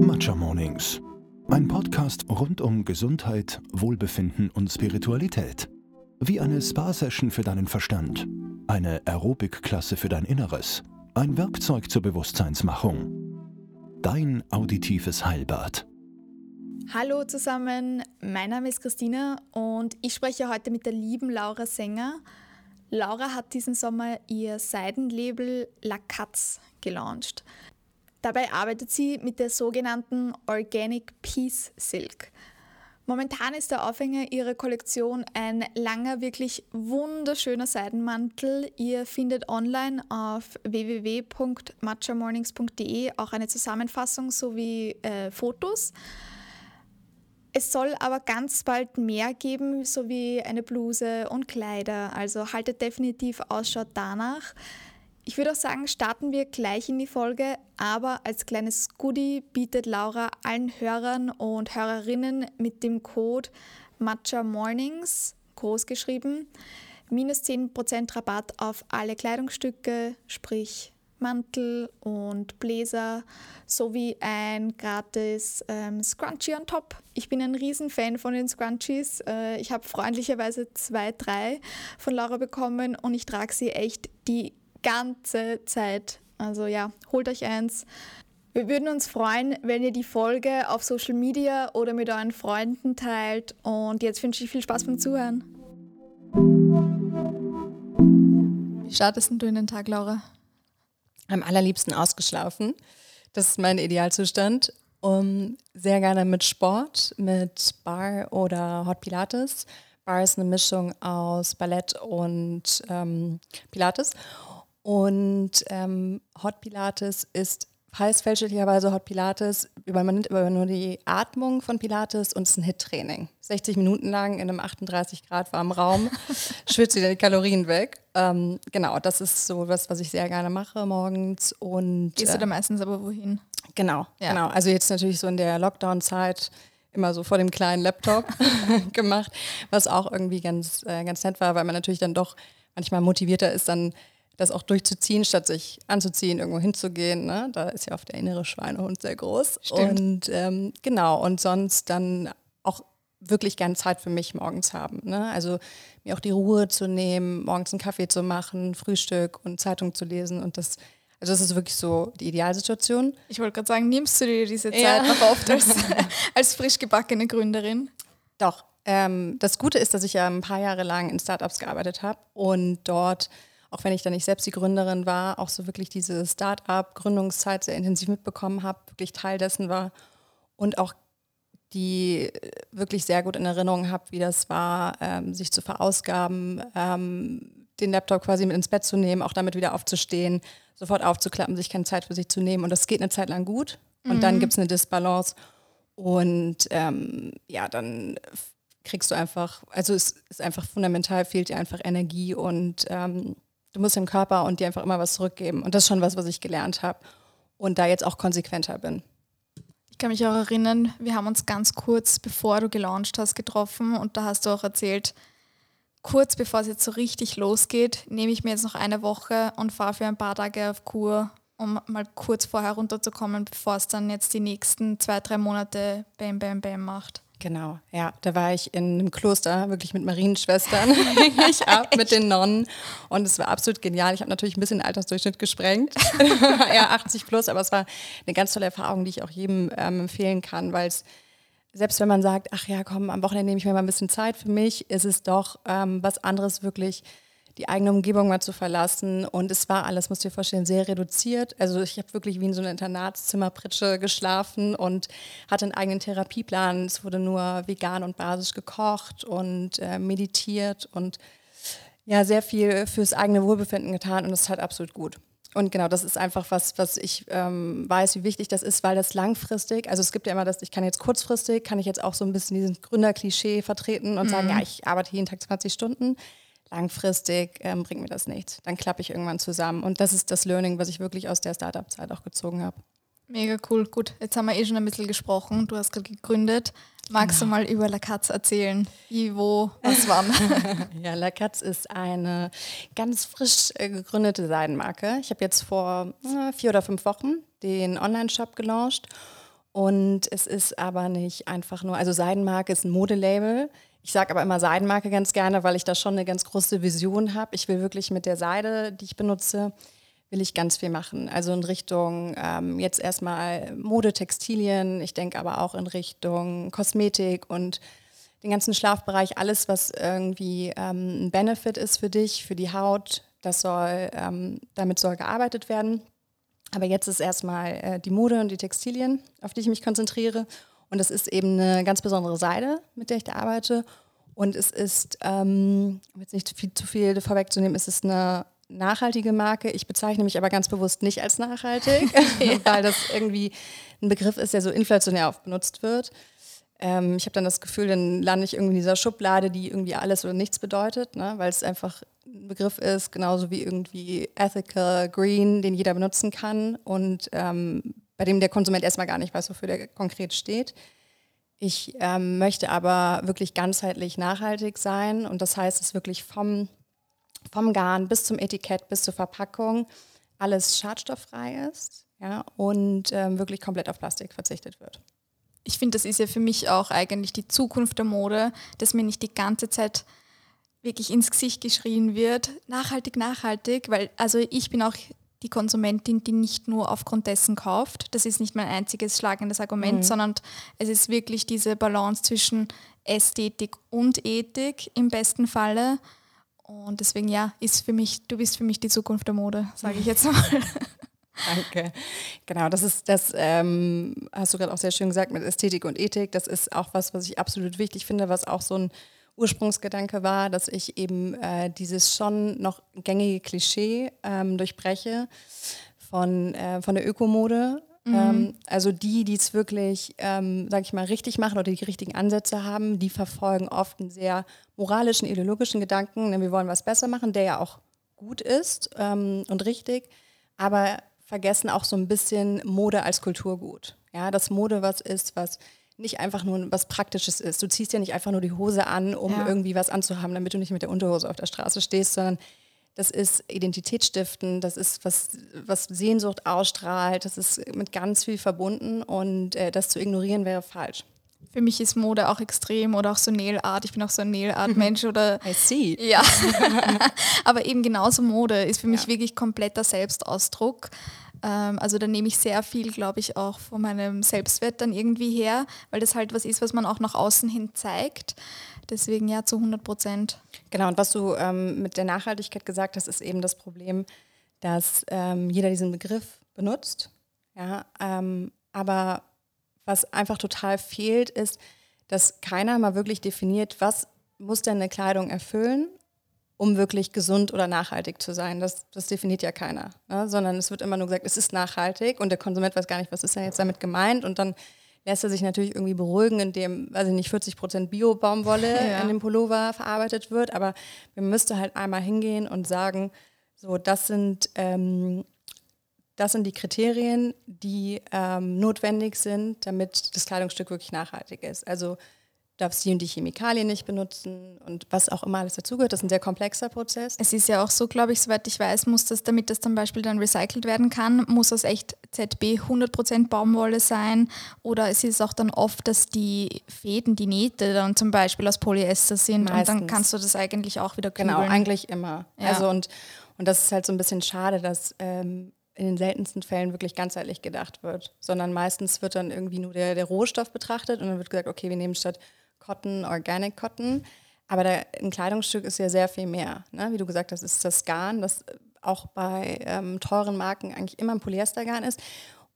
Matcha Mornings. Ein Podcast rund um Gesundheit, Wohlbefinden und Spiritualität. Wie eine Spa-Session für deinen Verstand, eine Aerobic-Klasse für dein Inneres, ein Werkzeug zur Bewusstseinsmachung. Dein auditives Heilbad. Hallo zusammen, mein Name ist Christina und ich spreche heute mit der lieben Laura Sänger. Laura hat diesen Sommer ihr Seidenlabel La Katz gelauncht. Dabei arbeitet sie mit der sogenannten Organic Peace Silk. Momentan ist der Aufhänger ihrer Kollektion ein langer, wirklich wunderschöner Seidenmantel. Ihr findet online auf www.matchamornings.de auch eine Zusammenfassung sowie äh, Fotos. Es soll aber ganz bald mehr geben, sowie eine Bluse und Kleider. Also haltet definitiv Ausschau danach. Ich würde auch sagen, starten wir gleich in die Folge, aber als kleines Goodie bietet Laura allen Hörern und Hörerinnen mit dem Code Matcha Mornings, groß geschrieben, minus 10% Rabatt auf alle Kleidungsstücke, sprich Mantel und Bläser sowie ein gratis ähm, Scrunchie on top. Ich bin ein Riesenfan von den Scrunchies. Äh, ich habe freundlicherweise zwei, drei von Laura bekommen und ich trage sie echt die ganze Zeit. Also ja, holt euch eins. Wir würden uns freuen, wenn ihr die Folge auf Social Media oder mit euren Freunden teilt. Und jetzt wünsche ich viel Spaß beim Zuhören. Wie startest du in den Tag, Laura? Am allerliebsten ausgeschlafen. Das ist mein Idealzustand. Um, sehr gerne mit Sport, mit Bar oder Hot Pilates. Bar ist eine Mischung aus Ballett und ähm, Pilates. Und ähm, Hot Pilates ist, heißt fälschlicherweise Hot Pilates, man nimmt aber nur die Atmung von Pilates und es ist ein Hit-Training. 60 Minuten lang in einem 38 Grad warmen Raum, schwitzt wieder die Kalorien weg. Ähm, genau, das ist so was, was ich sehr gerne mache morgens. Und, Gehst du da äh, meistens aber wohin? Genau, ja. genau. Also jetzt natürlich so in der Lockdown-Zeit immer so vor dem kleinen Laptop gemacht, was auch irgendwie ganz, äh, ganz nett war, weil man natürlich dann doch manchmal motivierter ist, dann das auch durchzuziehen, statt sich anzuziehen, irgendwo hinzugehen. Ne? Da ist ja oft der innere Schweinehund sehr groß. Stimmt. Und ähm, genau, und sonst dann auch wirklich gerne Zeit für mich morgens haben. Ne? Also mir auch die Ruhe zu nehmen, morgens einen Kaffee zu machen, Frühstück und Zeitung zu lesen und das also das ist wirklich so die Idealsituation. Ich wollte gerade sagen, nimmst du dir diese Zeit ja. noch oft als, als frisch gebackene Gründerin? Doch. Ähm, das Gute ist, dass ich ja ein paar Jahre lang in Startups gearbeitet habe und dort auch wenn ich da nicht selbst die Gründerin war, auch so wirklich diese Start-up-Gründungszeit sehr intensiv mitbekommen habe, wirklich Teil dessen war und auch die äh, wirklich sehr gut in Erinnerung habe, wie das war, ähm, sich zu verausgaben, ähm, den Laptop quasi mit ins Bett zu nehmen, auch damit wieder aufzustehen, sofort aufzuklappen, sich keine Zeit für sich zu nehmen. Und das geht eine Zeit lang gut. Und mhm. dann gibt es eine Disbalance. Und ähm, ja, dann kriegst du einfach, also es ist einfach fundamental, fehlt dir einfach Energie und ähm, Du musst dem Körper und dir einfach immer was zurückgeben. Und das ist schon was, was ich gelernt habe. Und da jetzt auch konsequenter bin. Ich kann mich auch erinnern, wir haben uns ganz kurz, bevor du gelauncht hast, getroffen und da hast du auch erzählt, kurz bevor es jetzt so richtig losgeht, nehme ich mir jetzt noch eine Woche und fahre für ein paar Tage auf Kur, um mal kurz vorher runterzukommen, bevor es dann jetzt die nächsten zwei, drei Monate Bam Bam Bam macht. Genau, ja, da war ich in einem Kloster, wirklich mit Marienschwestern, ich ab mit den Nonnen. Und es war absolut genial. Ich habe natürlich ein bisschen den Altersdurchschnitt gesprengt, ja 80 plus, aber es war eine ganz tolle Erfahrung, die ich auch jedem ähm, empfehlen kann, weil es selbst wenn man sagt, ach ja, komm, am Wochenende nehme ich mir mal ein bisschen Zeit für mich, ist es doch ähm, was anderes wirklich die eigene Umgebung mal zu verlassen. Und es war alles, musst du dir vorstellen, sehr reduziert. Also ich habe wirklich wie in so einer Internatszimmerpritsche geschlafen und hatte einen eigenen Therapieplan. Es wurde nur vegan und basisch gekocht und äh, meditiert und ja, sehr viel fürs eigene Wohlbefinden getan und es hat absolut gut. Und genau, das ist einfach was, was ich ähm, weiß, wie wichtig das ist, weil das langfristig, also es gibt ja immer das, ich kann jetzt kurzfristig, kann ich jetzt auch so ein bisschen diesen Gründerklischee vertreten und mhm. sagen, ja, ich arbeite jeden Tag 20 Stunden langfristig ähm, bringt mir das nichts. Dann klappe ich irgendwann zusammen. Und das ist das Learning, was ich wirklich aus der Startup-Zeit auch gezogen habe. Mega cool. Gut, jetzt haben wir eh schon ein bisschen gesprochen. Du hast gerade gegründet. Magst genau. du mal über La Katz erzählen? Wie, wo, was wann? ja, La Katz ist eine ganz frisch äh, gegründete Seidenmarke. Ich habe jetzt vor äh, vier oder fünf Wochen den Online-Shop gelauncht Und es ist aber nicht einfach nur, also Seidenmarke ist ein Modelabel. Ich sage aber immer Seidenmarke ganz gerne, weil ich da schon eine ganz große Vision habe. Ich will wirklich mit der Seide, die ich benutze, will ich ganz viel machen. Also in Richtung ähm, jetzt erstmal Mode, Textilien. Ich denke aber auch in Richtung Kosmetik und den ganzen Schlafbereich. Alles, was irgendwie ähm, ein Benefit ist für dich, für die Haut, das soll, ähm, damit soll gearbeitet werden. Aber jetzt ist erstmal äh, die Mode und die Textilien, auf die ich mich konzentriere. Und das ist eben eine ganz besondere Seide, mit der ich da arbeite. Und es ist, ähm, um jetzt nicht viel, zu viel vorwegzunehmen, es ist eine nachhaltige Marke. Ich bezeichne mich aber ganz bewusst nicht als nachhaltig, ja. weil das irgendwie ein Begriff ist, der so inflationär oft benutzt wird. Ähm, ich habe dann das Gefühl, dann lande ich irgendwie in dieser Schublade, die irgendwie alles oder nichts bedeutet, ne? weil es einfach ein Begriff ist, genauso wie irgendwie ethical, green, den jeder benutzen kann und ähm, bei dem der Konsument erstmal gar nicht weiß, wofür der konkret steht. Ich ähm, möchte aber wirklich ganzheitlich nachhaltig sein und das heißt, es wirklich vom, vom Garn bis zum Etikett, bis zur Verpackung alles schadstofffrei ist ja, und ähm, wirklich komplett auf Plastik verzichtet wird ich finde, das ist ja für mich auch eigentlich die Zukunft der Mode, dass mir nicht die ganze Zeit wirklich ins Gesicht geschrien wird, nachhaltig, nachhaltig, weil also ich bin auch die Konsumentin, die nicht nur aufgrund dessen kauft. Das ist nicht mein einziges schlagendes Argument, mhm. sondern es ist wirklich diese Balance zwischen Ästhetik und Ethik im besten Falle. Und deswegen ja, ist für mich, du bist für mich die Zukunft der Mode, sage ich jetzt mal. Danke. Genau, das ist das, ähm, hast du gerade auch sehr schön gesagt mit Ästhetik und Ethik. Das ist auch was, was ich absolut wichtig finde, was auch so ein Ursprungsgedanke war, dass ich eben äh, dieses schon noch gängige Klischee ähm, durchbreche von, äh, von der Ökomode. Mhm. Ähm, also die, die es wirklich, ähm, sag ich mal, richtig machen oder die richtigen Ansätze haben, die verfolgen oft einen sehr moralischen, ideologischen Gedanken. Denn wir wollen was besser machen, der ja auch gut ist ähm, und richtig. Aber vergessen auch so ein bisschen Mode als Kulturgut. Ja, dass Mode was ist, was nicht einfach nur was Praktisches ist. Du ziehst ja nicht einfach nur die Hose an, um ja. irgendwie was anzuhaben, damit du nicht mit der Unterhose auf der Straße stehst, sondern das ist Identitätsstiften, das ist was, was Sehnsucht ausstrahlt, das ist mit ganz viel verbunden und äh, das zu ignorieren wäre falsch. Für mich ist Mode auch extrem oder auch so Nail Art. Ich bin auch so ein Nail Art Mensch oder. I see. Ja. Aber eben genauso Mode ist für mich ja. wirklich kompletter Selbstausdruck. Ähm, also da nehme ich sehr viel, glaube ich, auch von meinem Selbstwert dann irgendwie her, weil das halt was ist, was man auch nach außen hin zeigt. Deswegen ja zu 100 Prozent. Genau, und was du ähm, mit der Nachhaltigkeit gesagt hast, ist eben das Problem, dass ähm, jeder diesen Begriff benutzt. Ja, ähm, aber was einfach total fehlt, ist, dass keiner mal wirklich definiert, was muss denn eine Kleidung erfüllen um wirklich gesund oder nachhaltig zu sein. Das, das definiert ja keiner, ne? sondern es wird immer nur gesagt, es ist nachhaltig und der Konsument weiß gar nicht, was ist denn jetzt damit gemeint und dann lässt er sich natürlich irgendwie beruhigen, indem, weiß ich nicht, 40 Prozent Bio-Baumwolle ja. in dem Pullover verarbeitet wird, aber wir müssten halt einmal hingehen und sagen, so, das sind, ähm, das sind die Kriterien, die ähm, notwendig sind, damit das Kleidungsstück wirklich nachhaltig ist. Also darfst die und die Chemikalien nicht benutzen und was auch immer alles dazugehört. Das ist ein sehr komplexer Prozess. Es ist ja auch so, glaube ich, soweit ich weiß, muss das, damit das zum Beispiel dann recycelt werden kann, muss das echt ZB 100% Baumwolle sein oder es ist auch dann oft, dass die Fäden, die Nähte dann zum Beispiel aus Polyester sind Meistens. und dann kannst du das eigentlich auch wieder kübeln. Genau, eigentlich immer. Ja. Also und, und das ist halt so ein bisschen schade, dass ähm, in den seltensten Fällen wirklich ganzheitlich gedacht wird, sondern meistens wird dann irgendwie nur der, der Rohstoff betrachtet und dann wird gesagt, okay, wir nehmen statt Cotton, Organic Cotton. Aber der, ein Kleidungsstück ist ja sehr viel mehr. Ne? Wie du gesagt hast, ist das Garn, das auch bei ähm, teuren Marken eigentlich immer ein Polyestergarn ist.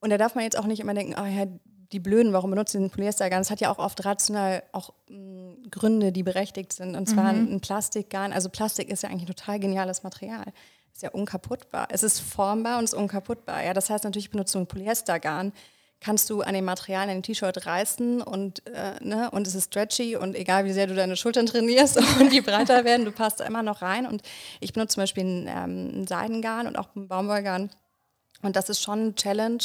Und da darf man jetzt auch nicht immer denken, oh ja, die Blöden, warum benutzen sie ein Polyestergarn? Das hat ja auch oft rational auch mh, hm, Gründe, die berechtigt sind. Und zwar mhm. ein Plastikgarn. Also Plastik ist ja eigentlich ein total geniales Material. Ist ja unkaputtbar. Es ist formbar und ist unkaputtbar. Ja, das heißt natürlich, benutzt du ein Polyestergarn kannst du an den Materialien ein T-Shirt reißen und, äh, ne, und es ist stretchy und egal wie sehr du deine Schultern trainierst und die breiter werden, du passt da immer noch rein. Und ich benutze zum Beispiel ein, ähm, ein Seidengarn und auch ein Baumwollgarn. Und das ist schon eine Challenge,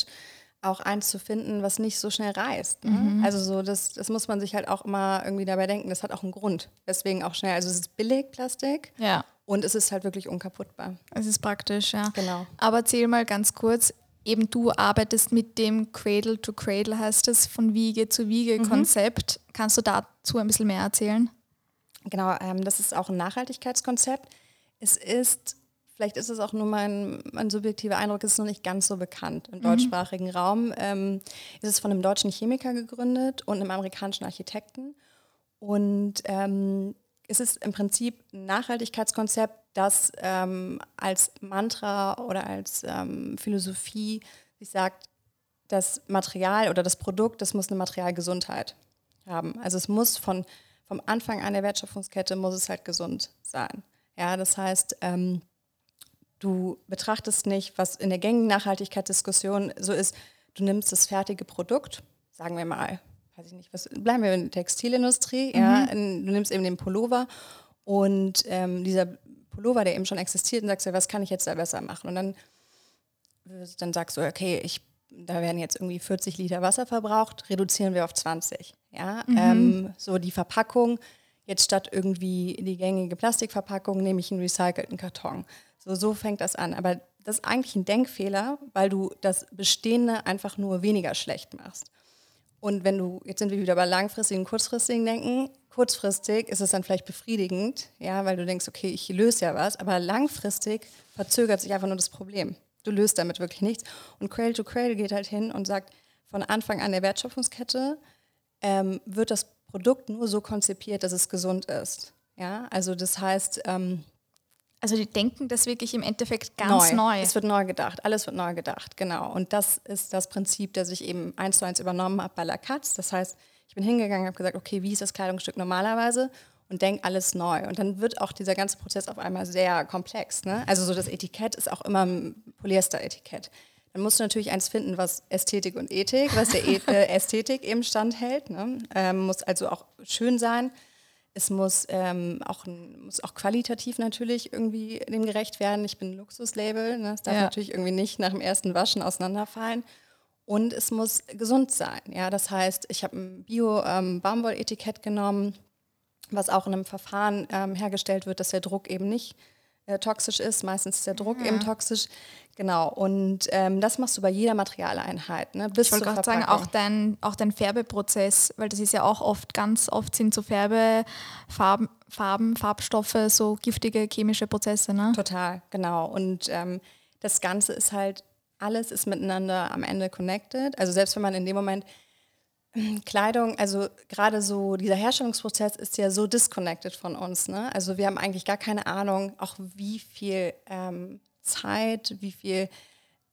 auch eins zu finden, was nicht so schnell reißt. Ne? Mhm. Also so, das, das muss man sich halt auch immer irgendwie dabei denken. Das hat auch einen Grund. Deswegen auch schnell. Also es ist billig Plastik. Ja. Und es ist halt wirklich unkaputtbar. Es ist praktisch, ja. Genau. Aber erzähl mal ganz kurz, eben du arbeitest mit dem Cradle to Cradle, heißt es, von Wiege zu Wiege mhm. Konzept. Mhm. Kannst du dazu ein bisschen mehr erzählen? Genau, ähm, das ist auch ein Nachhaltigkeitskonzept. Es ist, vielleicht ist es auch nur mein, mein subjektiver Eindruck, es ist noch nicht ganz so bekannt im mhm. deutschsprachigen Raum. Ähm, ist es von einem deutschen Chemiker gegründet und einem amerikanischen Architekten. Und ähm, es ist im Prinzip ein Nachhaltigkeitskonzept, das ähm, als Mantra oder als ähm, Philosophie sich sagt, das Material oder das Produkt, das muss eine Materialgesundheit haben. Also es muss von, vom Anfang an der Wertschöpfungskette muss es halt gesund sein. Ja, das heißt, ähm, du betrachtest nicht, was in der gängigen Nachhaltigkeitsdiskussion so ist, du nimmst das fertige Produkt, sagen wir mal, weiß ich nicht, was, bleiben wir in der Textilindustrie, mhm. ja, in, du nimmst eben den Pullover und ähm, dieser Pullover, der eben schon existiert, und sagst du, was kann ich jetzt da besser machen? Und dann, dann sagst du, okay, ich, da werden jetzt irgendwie 40 Liter Wasser verbraucht, reduzieren wir auf 20. Ja? Mhm. Ähm, so die Verpackung, jetzt statt irgendwie die gängige Plastikverpackung nehme ich einen recycelten Karton. So, so fängt das an. Aber das ist eigentlich ein Denkfehler, weil du das Bestehende einfach nur weniger schlecht machst. Und wenn du, jetzt sind wir wieder bei langfristigen, kurzfristigen Denken, kurzfristig ist es dann vielleicht befriedigend, ja, weil du denkst, okay, ich löse ja was, aber langfristig verzögert sich einfach nur das Problem. Du löst damit wirklich nichts. Und Cradle to Cradle geht halt hin und sagt, von Anfang an der Wertschöpfungskette ähm, wird das Produkt nur so konzipiert, dass es gesund ist. Ja, also das heißt, ähm, also die denken das wirklich im Endeffekt ganz neu. neu. Es wird neu gedacht, alles wird neu gedacht, genau. Und das ist das Prinzip, das ich eben eins zu eins übernommen habe bei La Katz. Das heißt, ich bin hingegangen und habe gesagt, okay, wie ist das Kleidungsstück normalerweise? Und denke alles neu. Und dann wird auch dieser ganze Prozess auf einmal sehr komplex. Ne? Also so das Etikett ist auch immer ein Polyester-Etikett. Dann musst du natürlich eins finden, was Ästhetik und Ethik, was der e äh, Ästhetik eben standhält. Ne? Ähm, muss also auch schön sein es muss, ähm, auch, muss auch qualitativ natürlich irgendwie dem gerecht werden. Ich bin ein Luxuslabel, ne? es darf ja. natürlich irgendwie nicht nach dem ersten Waschen auseinanderfallen. Und es muss gesund sein. Ja? Das heißt, ich habe ein Bio-Baumwoll-Etikett ähm, genommen, was auch in einem Verfahren ähm, hergestellt wird, dass der Druck eben nicht äh, toxisch ist. Meistens ist der Druck ja. eben toxisch. Genau, und ähm, das machst du bei jeder Materialeinheit. Ne? Bis ich wollte gerade sagen, auch dein, auch dein Färbeprozess, weil das ist ja auch oft, ganz oft sind so Färbefarben, Farben, Farbstoffe, so giftige chemische Prozesse. Ne? Total, genau. Und ähm, das Ganze ist halt, alles ist miteinander am Ende connected. Also selbst wenn man in dem Moment Kleidung, also gerade so dieser Herstellungsprozess ist ja so disconnected von uns. Ne? Also wir haben eigentlich gar keine Ahnung, auch wie viel ähm, Zeit, wie viel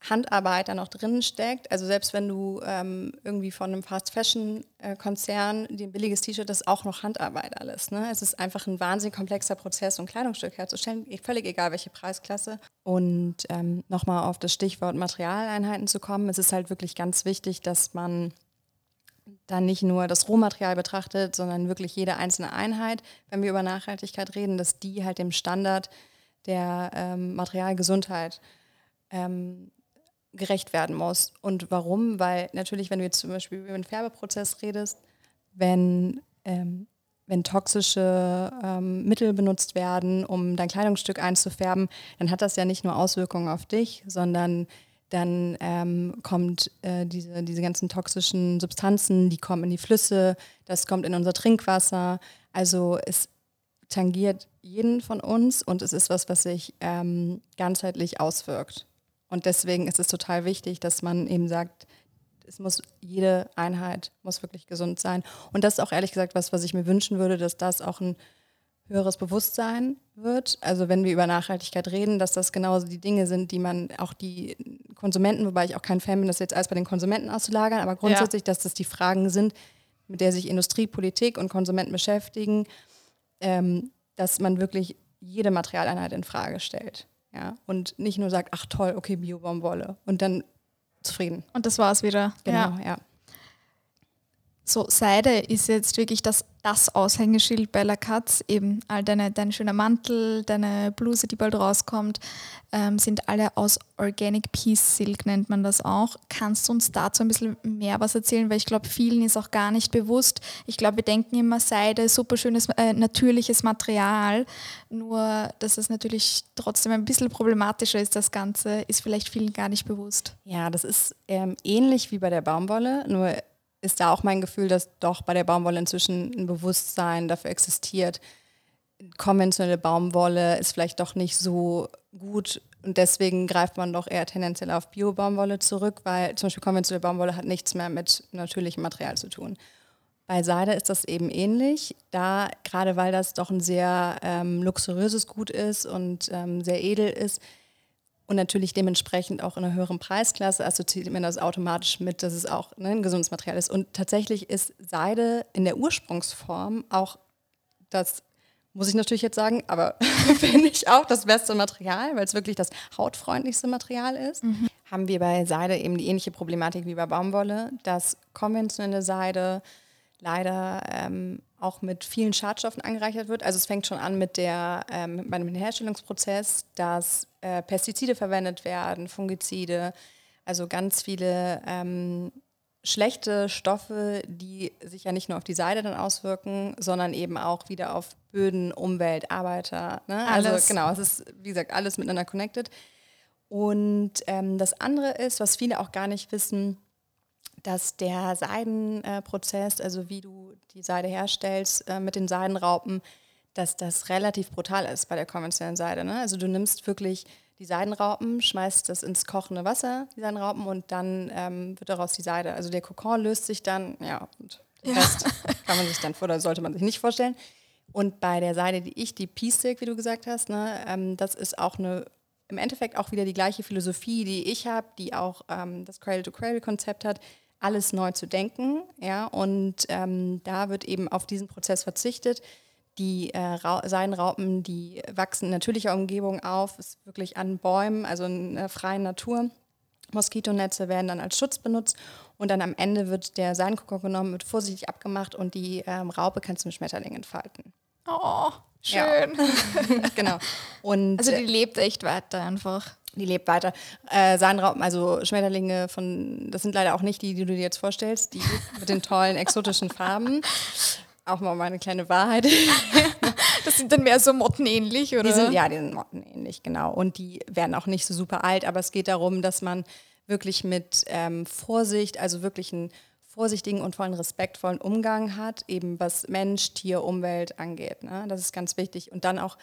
Handarbeit da noch drin steckt. Also selbst wenn du ähm, irgendwie von einem Fast-Fashion-Konzern äh, dir ein billiges T-Shirt, das ist auch noch Handarbeit alles. Ne? Es ist einfach ein wahnsinnig komplexer Prozess, um Kleidungsstück herzustellen, völlig egal welche Preisklasse. Und ähm, nochmal auf das Stichwort Materialeinheiten zu kommen, es ist halt wirklich ganz wichtig, dass man dann nicht nur das Rohmaterial betrachtet, sondern wirklich jede einzelne Einheit, wenn wir über Nachhaltigkeit reden, dass die halt dem Standard der ähm, Materialgesundheit ähm, gerecht werden muss. Und warum? Weil natürlich, wenn du jetzt zum Beispiel über den Färbeprozess redest, wenn, ähm, wenn toxische ähm, Mittel benutzt werden, um dein Kleidungsstück einzufärben, dann hat das ja nicht nur Auswirkungen auf dich, sondern dann ähm, kommt äh, diese, diese ganzen toxischen Substanzen, die kommen in die Flüsse, das kommt in unser Trinkwasser. Also es tangiert jeden von uns und es ist was, was sich ähm, ganzheitlich auswirkt. Und deswegen ist es total wichtig, dass man eben sagt, es muss jede Einheit muss wirklich gesund sein. Und das ist auch ehrlich gesagt was, was ich mir wünschen würde, dass das auch ein höheres Bewusstsein wird. Also wenn wir über Nachhaltigkeit reden, dass das genauso die Dinge sind, die man auch die Konsumenten, wobei ich auch kein Fan bin, das jetzt alles bei den Konsumenten auszulagern, aber grundsätzlich, ja. dass das die Fragen sind, mit der sich Industrie, Politik und Konsumenten beschäftigen, ähm, dass man wirklich jede Materialeinheit in Frage stellt. Ja? Und nicht nur sagt, ach toll, okay, Biobaumwolle und dann zufrieden. Und das war es wieder. Genau, ja. ja. So Seide ist jetzt wirklich das, das Aushängeschild bei La Katz. Eben all deine, dein schöner Mantel, deine Bluse, die bald rauskommt, ähm, sind alle aus Organic Peace Silk, nennt man das auch. Kannst du uns dazu ein bisschen mehr was erzählen? Weil ich glaube, vielen ist auch gar nicht bewusst. Ich glaube, wir denken immer Seide, super schönes, äh, natürliches Material. Nur, dass es natürlich trotzdem ein bisschen problematischer ist, das Ganze, ist vielleicht vielen gar nicht bewusst. Ja, das ist ähm, ähnlich wie bei der Baumwolle, nur ist da auch mein Gefühl, dass doch bei der Baumwolle inzwischen ein Bewusstsein dafür existiert. Konventionelle Baumwolle ist vielleicht doch nicht so gut und deswegen greift man doch eher tendenziell auf Bio-Baumwolle zurück, weil zum Beispiel konventionelle Baumwolle hat nichts mehr mit natürlichem Material zu tun. Bei Seide ist das eben ähnlich, da gerade weil das doch ein sehr ähm, luxuriöses Gut ist und ähm, sehr edel ist, und natürlich dementsprechend auch in einer höheren Preisklasse assoziiert man das automatisch mit, dass es auch ne, ein gesundes Material ist. Und tatsächlich ist Seide in der Ursprungsform auch das, muss ich natürlich jetzt sagen, aber finde ich auch das beste Material, weil es wirklich das hautfreundlichste Material ist. Mhm. Haben wir bei Seide eben die ähnliche Problematik wie bei Baumwolle, dass konventionelle Seide leider ähm, auch mit vielen Schadstoffen angereichert wird. Also es fängt schon an mit der, ähm, bei dem Herstellungsprozess, dass äh, Pestizide verwendet werden, Fungizide, also ganz viele ähm, schlechte Stoffe, die sich ja nicht nur auf die Seide dann auswirken, sondern eben auch wieder auf Böden, Umwelt, Arbeiter. Ne? Also genau, es ist, wie gesagt, alles miteinander connected. Und ähm, das andere ist, was viele auch gar nicht wissen, dass der Seidenprozess, also wie du die Seide herstellst äh, mit den Seidenraupen, dass das relativ brutal ist bei der konventionellen Seide. Ne? Also du nimmst wirklich die Seidenraupen, schmeißt das ins kochende Wasser, die Seidenraupen, und dann ähm, wird daraus die Seide. Also der Kokon löst sich dann, ja, und den ja. Rest kann man sich dann oder sollte man sich nicht vorstellen. Und bei der Seide, die ich, die Peace Silk, wie du gesagt hast, ne, ähm, das ist auch eine, im Endeffekt auch wieder die gleiche Philosophie, die ich habe, die auch ähm, das Cradle-to-Cradle-Konzept hat alles neu zu denken. Ja, und ähm, da wird eben auf diesen Prozess verzichtet. Die äh, Seidenraupen, die wachsen in natürlicher Umgebung auf, ist wirklich an Bäumen, also in der freien Natur. Moskitonetze werden dann als Schutz benutzt und dann am Ende wird der Seidenkokon genommen, wird vorsichtig abgemacht und die ähm, Raupe kannst du mit Schmetterling entfalten. Oh, schön. Ja. genau. Und, also die lebt echt weiter einfach. Die lebt weiter. Äh, Seidenraupen, also Schmetterlinge von, das sind leider auch nicht die, die du dir jetzt vorstellst, die mit den tollen exotischen Farben. Auch mal meine kleine Wahrheit. das sind dann mehr so mottenähnlich, oder? Die sind, ja, die sind mottenähnlich, genau. Und die werden auch nicht so super alt, aber es geht darum, dass man wirklich mit ähm, Vorsicht, also wirklich einen vorsichtigen und vollen respektvollen Umgang hat, eben was Mensch, Tier, Umwelt angeht. Ne? Das ist ganz wichtig. Und dann auch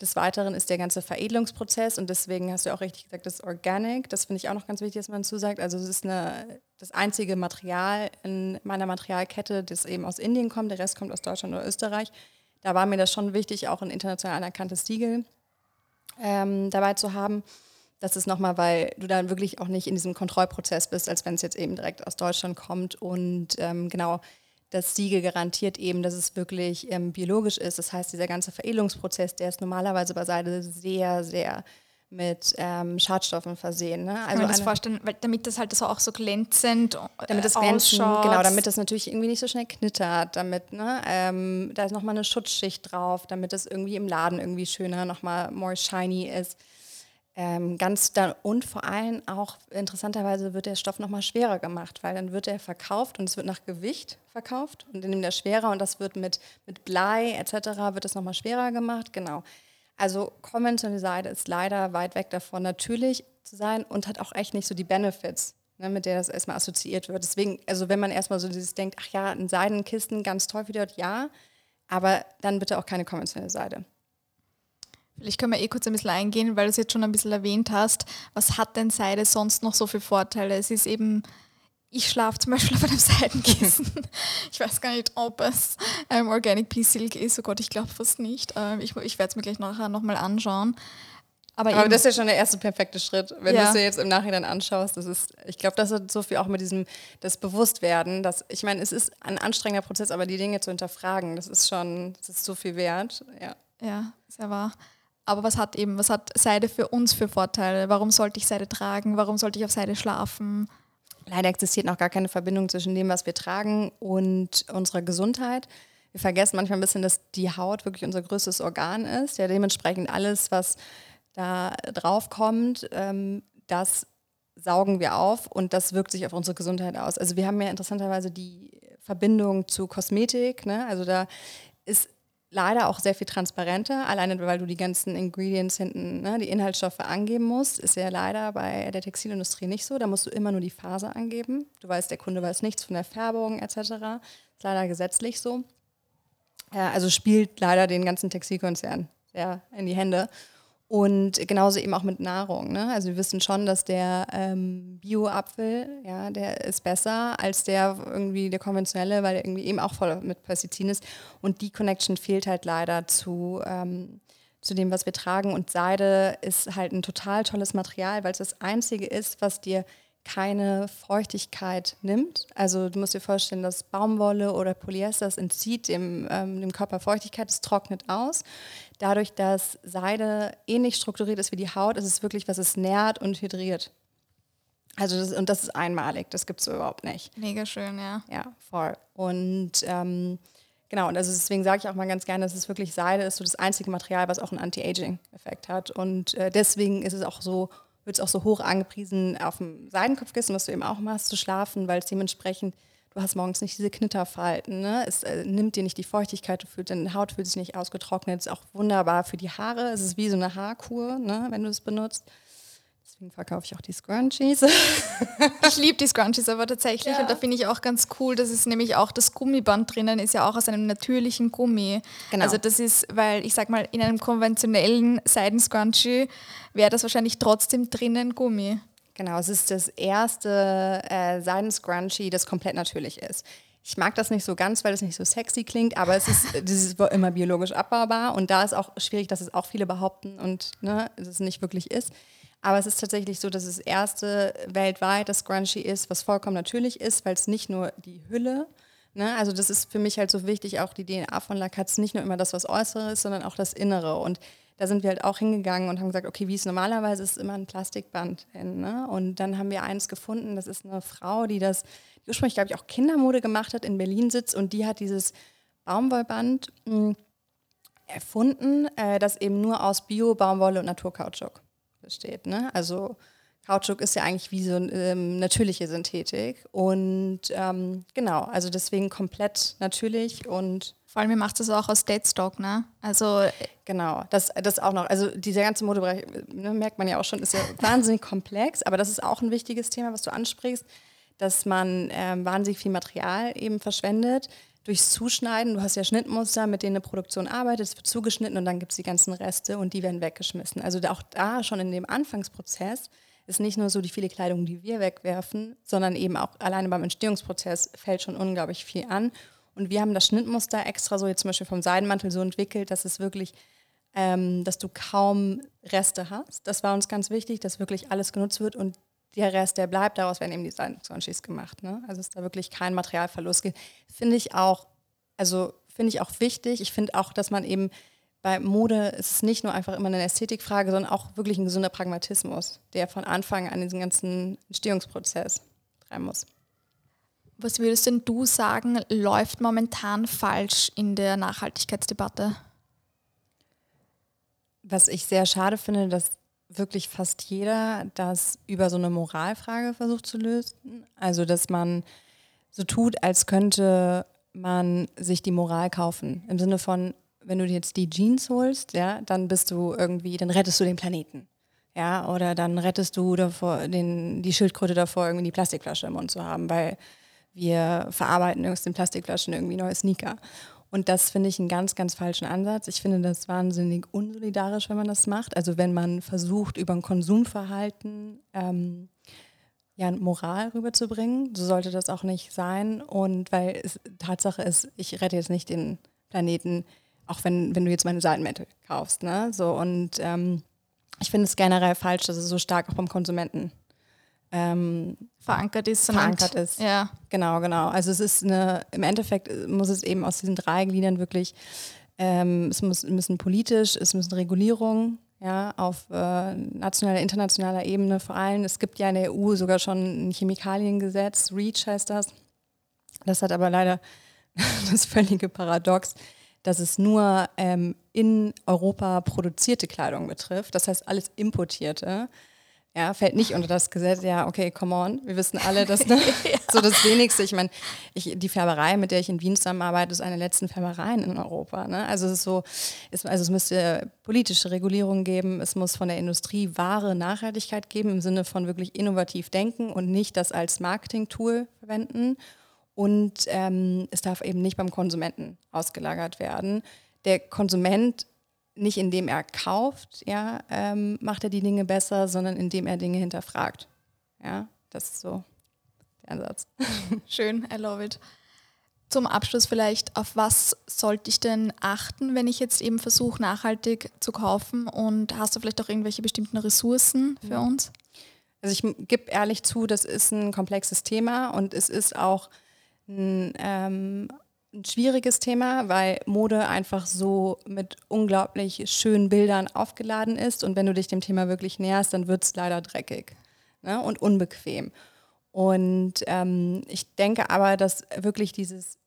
des Weiteren ist der ganze Veredelungsprozess und deswegen hast du auch richtig gesagt, das ist Organic. Das finde ich auch noch ganz wichtig, dass man zusagt. Also es ist eine, das einzige Material in meiner Materialkette, das eben aus Indien kommt. Der Rest kommt aus Deutschland oder Österreich. Da war mir das schon wichtig, auch ein international anerkanntes Siegel ähm, dabei zu haben. Das ist nochmal, weil du dann wirklich auch nicht in diesem Kontrollprozess bist, als wenn es jetzt eben direkt aus Deutschland kommt und ähm, genau das Siegel garantiert eben, dass es wirklich ähm, biologisch ist. Das heißt, dieser ganze Veredelungsprozess, der ist normalerweise bei Seide sehr, sehr mit ähm, Schadstoffen versehen. Ne? Also Kann man das vorstellen, weil, damit das halt so auch so glänzend äh, damit das glänzend, genau, damit das natürlich irgendwie nicht so schnell knittert, damit ne, ähm, da ist nochmal eine Schutzschicht drauf, damit das irgendwie im Laden irgendwie schöner, nochmal more shiny ist. Ähm, ganz da, und vor allem auch interessanterweise wird der Stoff nochmal schwerer gemacht, weil dann wird er verkauft und es wird nach Gewicht verkauft und dann nimmt er schwerer und das wird mit, mit Blei etc. wird es nochmal schwerer gemacht. Genau. Also konventionelle Seide ist leider weit weg davon, natürlich zu sein und hat auch echt nicht so die Benefits, ne, mit der das erstmal assoziiert wird. Deswegen, also wenn man erstmal so dieses denkt, ach ja, ein Seidenkisten, ganz toll wieder, ja, aber dann bitte auch keine konventionelle Seide. Vielleicht können wir eh kurz ein bisschen eingehen, weil du es jetzt schon ein bisschen erwähnt hast. Was hat denn Seide sonst noch so für Vorteile? Es ist eben, ich schlafe zum Beispiel auf einem Seidenkissen. ich weiß gar nicht, ob es ähm, Organic Pea Silk ist. Oh Gott, ich glaube fast nicht. Ähm, ich ich werde es mir gleich nachher nochmal anschauen. Aber, Aber das ist ja schon der erste perfekte Schritt, wenn ja. du es dir jetzt im Nachhinein anschaust. Das ist, ich glaube, das hat so viel auch mit diesem das Bewusstwerden. Dass, ich meine, es ist ein anstrengender Prozess, aber die Dinge zu hinterfragen, das ist schon, das ist so viel wert. Ja, ja sehr wahr. Aber was hat eben, was hat Seide für uns für Vorteile? Warum sollte ich Seide tragen? Warum sollte ich auf Seide schlafen? Leider existiert noch gar keine Verbindung zwischen dem, was wir tragen und unserer Gesundheit. Wir vergessen manchmal ein bisschen, dass die Haut wirklich unser größtes Organ ist. Ja, dementsprechend alles, was da drauf kommt, ähm, das saugen wir auf und das wirkt sich auf unsere Gesundheit aus. Also wir haben ja interessanterweise die Verbindung zu Kosmetik. Ne? Also da ist leider auch sehr viel transparenter, alleine weil du die ganzen Ingredients hinten, ne, die Inhaltsstoffe angeben musst, ist ja leider bei der Textilindustrie nicht so. Da musst du immer nur die Phase angeben. Du weißt, der Kunde weiß nichts von der Färbung etc. Ist leider gesetzlich so. Ja, also spielt leider den ganzen Textilkonzern sehr in die Hände. Und genauso eben auch mit Nahrung. Ne? Also wir wissen schon, dass der ähm, Bio-Apfel, ja, der ist besser als der irgendwie der konventionelle, weil der irgendwie eben auch voll mit Pestiziden ist. Und die Connection fehlt halt leider zu, ähm, zu dem, was wir tragen. Und Seide ist halt ein total tolles Material, weil es das einzige ist, was dir keine Feuchtigkeit nimmt. Also du musst dir vorstellen, dass Baumwolle oder Polyester das entzieht dem, ähm, dem Körper Feuchtigkeit, es trocknet aus. Dadurch, dass Seide ähnlich strukturiert ist wie die Haut, ist es wirklich, was es nährt und hydriert. Also das, und das ist einmalig, das gibt es so überhaupt nicht. Mega schön, ja. Ja, voll. Und ähm, genau, und also deswegen sage ich auch mal ganz gerne, dass es wirklich Seide ist so das einzige Material, was auch einen Anti-Aging-Effekt hat. Und äh, deswegen ist es auch so wird es auch so hoch angepriesen, auf dem Seidenkopfkissen, was du eben auch machst, zu schlafen, weil es dementsprechend, du hast morgens nicht diese Knitterfalten, ne? es äh, nimmt dir nicht die Feuchtigkeit, du fühlst, deine Haut fühlt sich nicht ausgetrocknet, ist auch wunderbar für die Haare, es ist wie so eine Haarkur, ne? wenn du es benutzt. Deswegen verkaufe ich auch die Scrunchies. ich liebe die Scrunchies aber tatsächlich ja. und da finde ich auch ganz cool, dass es nämlich auch das Gummiband drinnen ist ja auch aus einem natürlichen Gummi. Genau. Also das ist, weil ich sag mal, in einem konventionellen Seidenscrunchie wäre das wahrscheinlich trotzdem drinnen Gummi. Genau, es ist das erste äh, Seidenscrunchie, das komplett natürlich ist. Ich mag das nicht so ganz, weil es nicht so sexy klingt, aber es ist, das ist immer biologisch abbaubar und da ist auch schwierig, dass es auch viele behaupten und ne, es nicht wirklich ist. Aber es ist tatsächlich so, dass es das erste weltweit das Scrunchie ist, was vollkommen natürlich ist, weil es nicht nur die Hülle, ne, also das ist für mich halt so wichtig, auch die DNA von Lakatz, nicht nur immer das, was Äußere ist, sondern auch das Innere. Und da sind wir halt auch hingegangen und haben gesagt, okay, wie es normalerweise ist, immer ein Plastikband hin. Ne? Und dann haben wir eins gefunden, das ist eine Frau, die das die ursprünglich, glaube ich, auch Kindermode gemacht hat, in Berlin sitzt und die hat dieses Baumwollband mh, hm, erfunden, äh, das eben nur aus Bio, Baumwolle und Naturkautschuk besteht. Ne? Also Kautschuk ist ja eigentlich wie so ähm, natürliche Synthetik. Und ähm, genau, also deswegen komplett natürlich und. Vor allem, ihr macht das auch aus Deadstock, ne? Also. Genau, das, das auch noch. Also dieser ganze Modebereich, ne, merkt man ja auch schon, ist ja wahnsinnig komplex, aber das ist auch ein wichtiges Thema, was du ansprichst, dass man ähm, wahnsinnig viel Material eben verschwendet durchs Zuschneiden, du hast ja Schnittmuster, mit denen eine Produktion arbeitet, es wird zugeschnitten und dann gibt es die ganzen Reste und die werden weggeschmissen. Also auch da schon in dem Anfangsprozess ist nicht nur so die viele Kleidung, die wir wegwerfen, sondern eben auch alleine beim Entstehungsprozess fällt schon unglaublich viel an. Und wir haben das Schnittmuster extra so jetzt zum Beispiel vom Seidenmantel so entwickelt, dass es wirklich, ähm, dass du kaum Reste hast. Das war uns ganz wichtig, dass wirklich alles genutzt wird und der Rest, der bleibt, daraus werden eben die Science gemacht. Ne? Also ist da wirklich kein Materialverlust gibt. Finde ich auch, also finde ich auch wichtig. Ich finde auch, dass man eben bei Mode ist es nicht nur einfach immer eine Ästhetikfrage, sondern auch wirklich ein gesunder Pragmatismus, der von Anfang an diesen ganzen Entstehungsprozess treiben muss. Was würdest denn du sagen, läuft momentan falsch in der Nachhaltigkeitsdebatte? Was ich sehr schade finde, dass wirklich fast jeder das über so eine Moralfrage versucht zu lösen. Also, dass man so tut, als könnte man sich die Moral kaufen. Im Sinne von, wenn du dir jetzt die Jeans holst, ja, dann bist du irgendwie, dann rettest du den Planeten. Ja, oder dann rettest du davor, den, die Schildkröte davor, irgendwie die Plastikflasche im Mund zu haben, weil wir verarbeiten aus den Plastikflaschen irgendwie neue Sneaker. Und das finde ich einen ganz, ganz falschen Ansatz. Ich finde das wahnsinnig unsolidarisch, wenn man das macht. Also wenn man versucht, über ein Konsumverhalten ähm, ja, Moral rüberzubringen, so sollte das auch nicht sein. Und weil es Tatsache ist, ich rette jetzt nicht den Planeten, auch wenn, wenn du jetzt meine Seitenmäntel kaufst. Ne? So, und ähm, ich finde es generell falsch, dass es so stark auch beim Konsumenten ähm, verankert ist. Verankert ist. Ja. Genau, genau. Also es ist eine, im Endeffekt muss es eben aus diesen drei Gliedern wirklich, ähm, es muss, müssen politisch, es müssen Regulierungen ja, auf äh, nationaler, internationaler Ebene vor allem. Es gibt ja in der EU sogar schon ein Chemikaliengesetz, REACH heißt das. Das hat aber leider das völlige Paradox, dass es nur ähm, in Europa produzierte Kleidung betrifft. Das heißt, alles Importierte ja, fällt nicht unter das Gesetz. Ja, okay, come on. Wir wissen alle, dass ne, ja. so das Wenigste. Ich meine, die Färberei, mit der ich in Wien zusammenarbeite, ist eine der letzten Färbereien in Europa. Ne? Also es ist so, es, also es müsste politische Regulierung geben. Es muss von der Industrie wahre Nachhaltigkeit geben im Sinne von wirklich innovativ denken und nicht das als Marketing-Tool verwenden. Und ähm, es darf eben nicht beim Konsumenten ausgelagert werden. Der Konsument nicht indem er kauft, ja, ähm, macht er die Dinge besser, sondern indem er Dinge hinterfragt. Ja, das ist so der Ansatz. Schön, I love it. Zum Abschluss vielleicht, auf was sollte ich denn achten, wenn ich jetzt eben versuche, nachhaltig zu kaufen? Und hast du vielleicht auch irgendwelche bestimmten Ressourcen für uns? Also ich gebe ehrlich zu, das ist ein komplexes Thema und es ist auch ein ähm, ein schwieriges Thema, weil Mode einfach so mit unglaublich schönen Bildern aufgeladen ist. Und wenn du dich dem Thema wirklich näherst, dann wird es leider dreckig ne? und unbequem. Und ähm, ich denke aber, dass wirklich dieses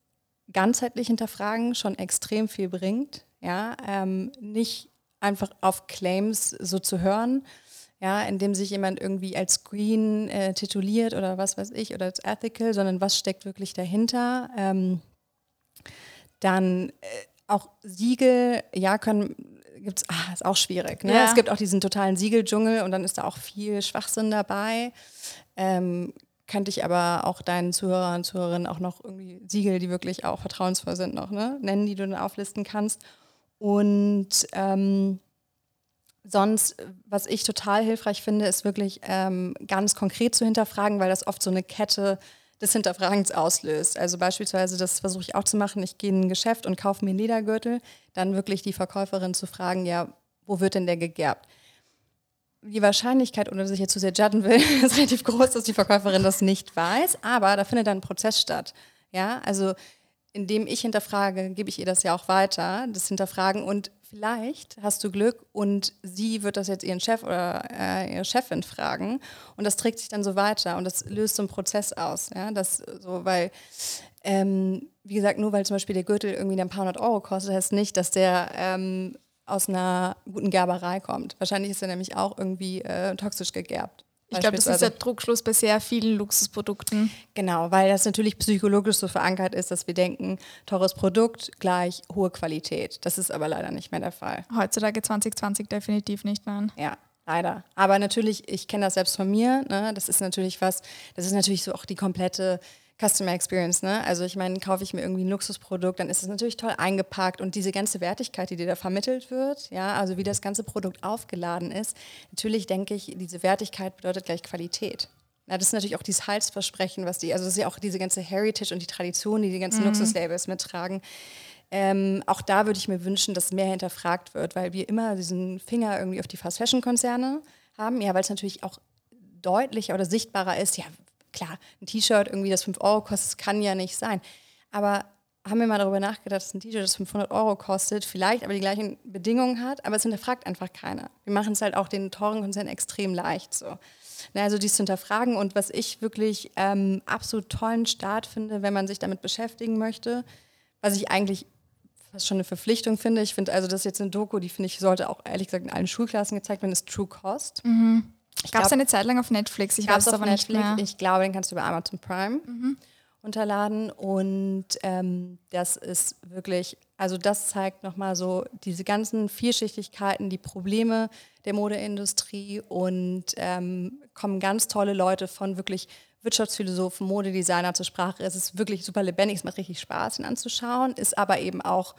ganzheitlich Hinterfragen schon extrem viel bringt. Ja? Ähm, nicht einfach auf Claims so zu hören, ja, indem sich jemand irgendwie als Green äh, tituliert oder was weiß ich oder als ethical, sondern was steckt wirklich dahinter. Ähm, dann äh, auch Siegel, ja, können gibt's, ah, ist auch schwierig. Ne? Ja. Es gibt auch diesen totalen Siegeldschungel und dann ist da auch viel Schwachsinn dabei. Ähm, könnte ich aber auch deinen Zuhörern und Zuhörerinnen auch noch irgendwie Siegel, die wirklich auch vertrauensvoll sind, noch ne? nennen, die du dann auflisten kannst. Und ähm, sonst, was ich total hilfreich finde, ist wirklich ähm, ganz konkret zu hinterfragen, weil das oft so eine Kette des Hinterfragens auslöst. Also beispielsweise, das versuche ich auch zu machen, ich gehe in ein Geschäft und kaufe mir einen Ledergürtel, dann wirklich die Verkäuferin zu fragen, ja, wo wird denn der gegerbt? Die Wahrscheinlichkeit, ohne dass ich jetzt zu sehr judgen will, ist relativ groß, dass die Verkäuferin das nicht weiß, aber da findet dann ein Prozess statt. Ja, also indem ich hinterfrage, gebe ich ihr das ja auch weiter, das Hinterfragen und vielleicht hast du Glück und sie wird das jetzt ihren Chef oder äh, ihre Chefin fragen und das trägt sich dann so weiter und das löst so einen Prozess aus, ja, das so, weil ähm, wie gesagt, nur weil zum Beispiel der Gürtel irgendwie ein paar hundert Euro kostet, heißt nicht, dass der ähm, aus einer guten Gerberei kommt. Wahrscheinlich ist er nämlich auch irgendwie äh, toxisch gegerbt. Ich glaube, das ist der Druckschluss bei sehr vielen Luxusprodukten. Genau, weil das natürlich psychologisch so verankert ist, dass wir denken, teures Produkt gleich hohe Qualität. Das ist aber leider nicht mehr der Fall. Heutzutage 2020 definitiv nicht, nein. Ja, leider. Aber natürlich, ich kenne das selbst von mir. Ne? Das ist natürlich was, das ist natürlich so auch die komplette Customer Experience, ne? Also ich meine, kaufe ich mir irgendwie ein Luxusprodukt, dann ist es natürlich toll eingepackt und diese ganze Wertigkeit, die dir da vermittelt wird, ja, also wie das ganze Produkt aufgeladen ist, natürlich denke ich, diese Wertigkeit bedeutet gleich Qualität. Na, das ist natürlich auch dieses Halsversprechen, was die, also das ist ja auch diese ganze Heritage und die Tradition, die die ganzen mhm. Luxuslabels mittragen. Ähm, auch da würde ich mir wünschen, dass mehr hinterfragt wird, weil wir immer diesen Finger irgendwie auf die Fast-Fashion-Konzerne haben, ja, weil es natürlich auch deutlicher oder sichtbarer ist, ja, klar, ein T-Shirt irgendwie, das 5 Euro kostet, kann ja nicht sein. Aber haben wir mal darüber nachgedacht, dass ein T-Shirt, das 500 Euro kostet, vielleicht aber die gleichen Bedingungen hat, aber es hinterfragt einfach keiner. Wir machen es halt auch den teuren Konzernen extrem leicht so. Also dies zu hinterfragen und was ich wirklich ähm, absolut tollen Start finde, wenn man sich damit beschäftigen möchte, was ich eigentlich fast schon eine Verpflichtung finde. Ich finde also, das ist jetzt eine Doku, die finde ich, sollte auch ehrlich gesagt in allen Schulklassen gezeigt werden, ist True Cost. Mhm. Gab es eine Zeit lang auf Netflix? Ich weiß es aber Netflix. nicht mehr. Ich glaube, den kannst du über Amazon Prime mhm. unterladen. Und ähm, das ist wirklich, also das zeigt nochmal so diese ganzen Vielschichtigkeiten, die Probleme der Modeindustrie und ähm, kommen ganz tolle Leute von wirklich Wirtschaftsphilosophen, Modedesigner zur Sprache. Es ist wirklich super lebendig, es macht richtig Spaß, ihn anzuschauen, ist aber eben auch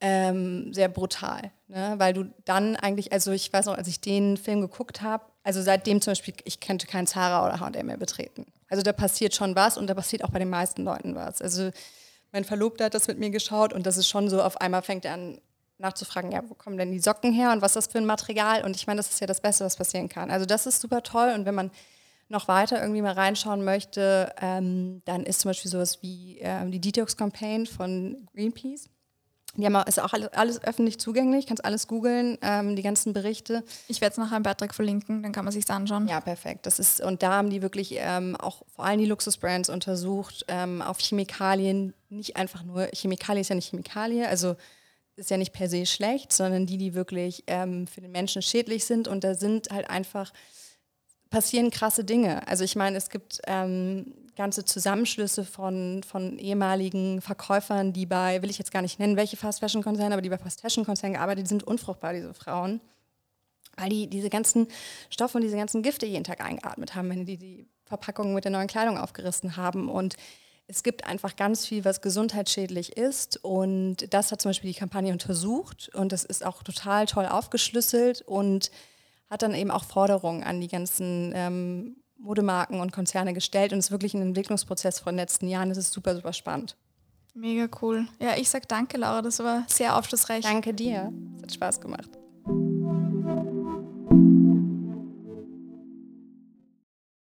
ähm, sehr brutal, ne? weil du dann eigentlich, also ich weiß noch, als ich den Film geguckt habe, also seitdem zum Beispiel, ich könnte kein Zara oder H&M mehr betreten. Also da passiert schon was und da passiert auch bei den meisten Leuten was. Also mein Verlobter hat das mit mir geschaut und das ist schon so, auf einmal fängt er an nachzufragen, ja, wo kommen denn die Socken her und was ist das für ein Material? Und ich meine, das ist ja das Beste, was passieren kann. Also das ist super toll und wenn man noch weiter irgendwie mal reinschauen möchte, ähm, dann ist zum Beispiel sowas wie ähm, die Detox-Campaign von Greenpeace Die haben auch, ist auch alles, alles öffentlich zugänglich, kannst alles googeln, ähm, die ganzen Berichte. Ich werde es nachher im Beitrag verlinken, dann kann man sich anschauen. Ja, perfekt. Das ist, und da haben die wirklich ähm, auch vor allem die Luxusbrands untersucht, ähm, auf Chemikalien, nicht einfach nur, Chemikalie ist ja nicht Chemikalie, also ist ja nicht per se schlecht, sondern die, die wirklich ähm, für den Menschen schädlich sind. Und da sind halt einfach, passieren krasse Dinge. Also ich meine, es gibt ähm, ganze Zusammenschlüsse von, von ehemaligen Verkäufern, die bei, will ich jetzt gar nicht nennen, welche Fast-Fashion-Konzerne, aber die bei Fast-Fashion-Konzernen gearbeitet, die sind unfruchtbar, diese Frauen. Weil die diese ganzen Stoffe und diese ganzen Gifte jeden Tag eingeatmet haben, wenn die die Verpackungen mit der neuen Kleidung aufgerissen haben. Und es gibt einfach ganz viel, was gesundheitsschädlich ist. Und das hat zum Beispiel die Kampagne untersucht. Und das ist auch total toll aufgeschlüsselt und hat dann eben auch Forderungen an die ganzen ähm, Modemarken und Konzerne gestellt und es ist wirklich ein Entwicklungsprozess von den letzten Jahren. Das ist super, super spannend. Mega cool. Ja, ich sag danke, Laura. Das war sehr aufschlussreich. Danke dir. Es hat Spaß gemacht.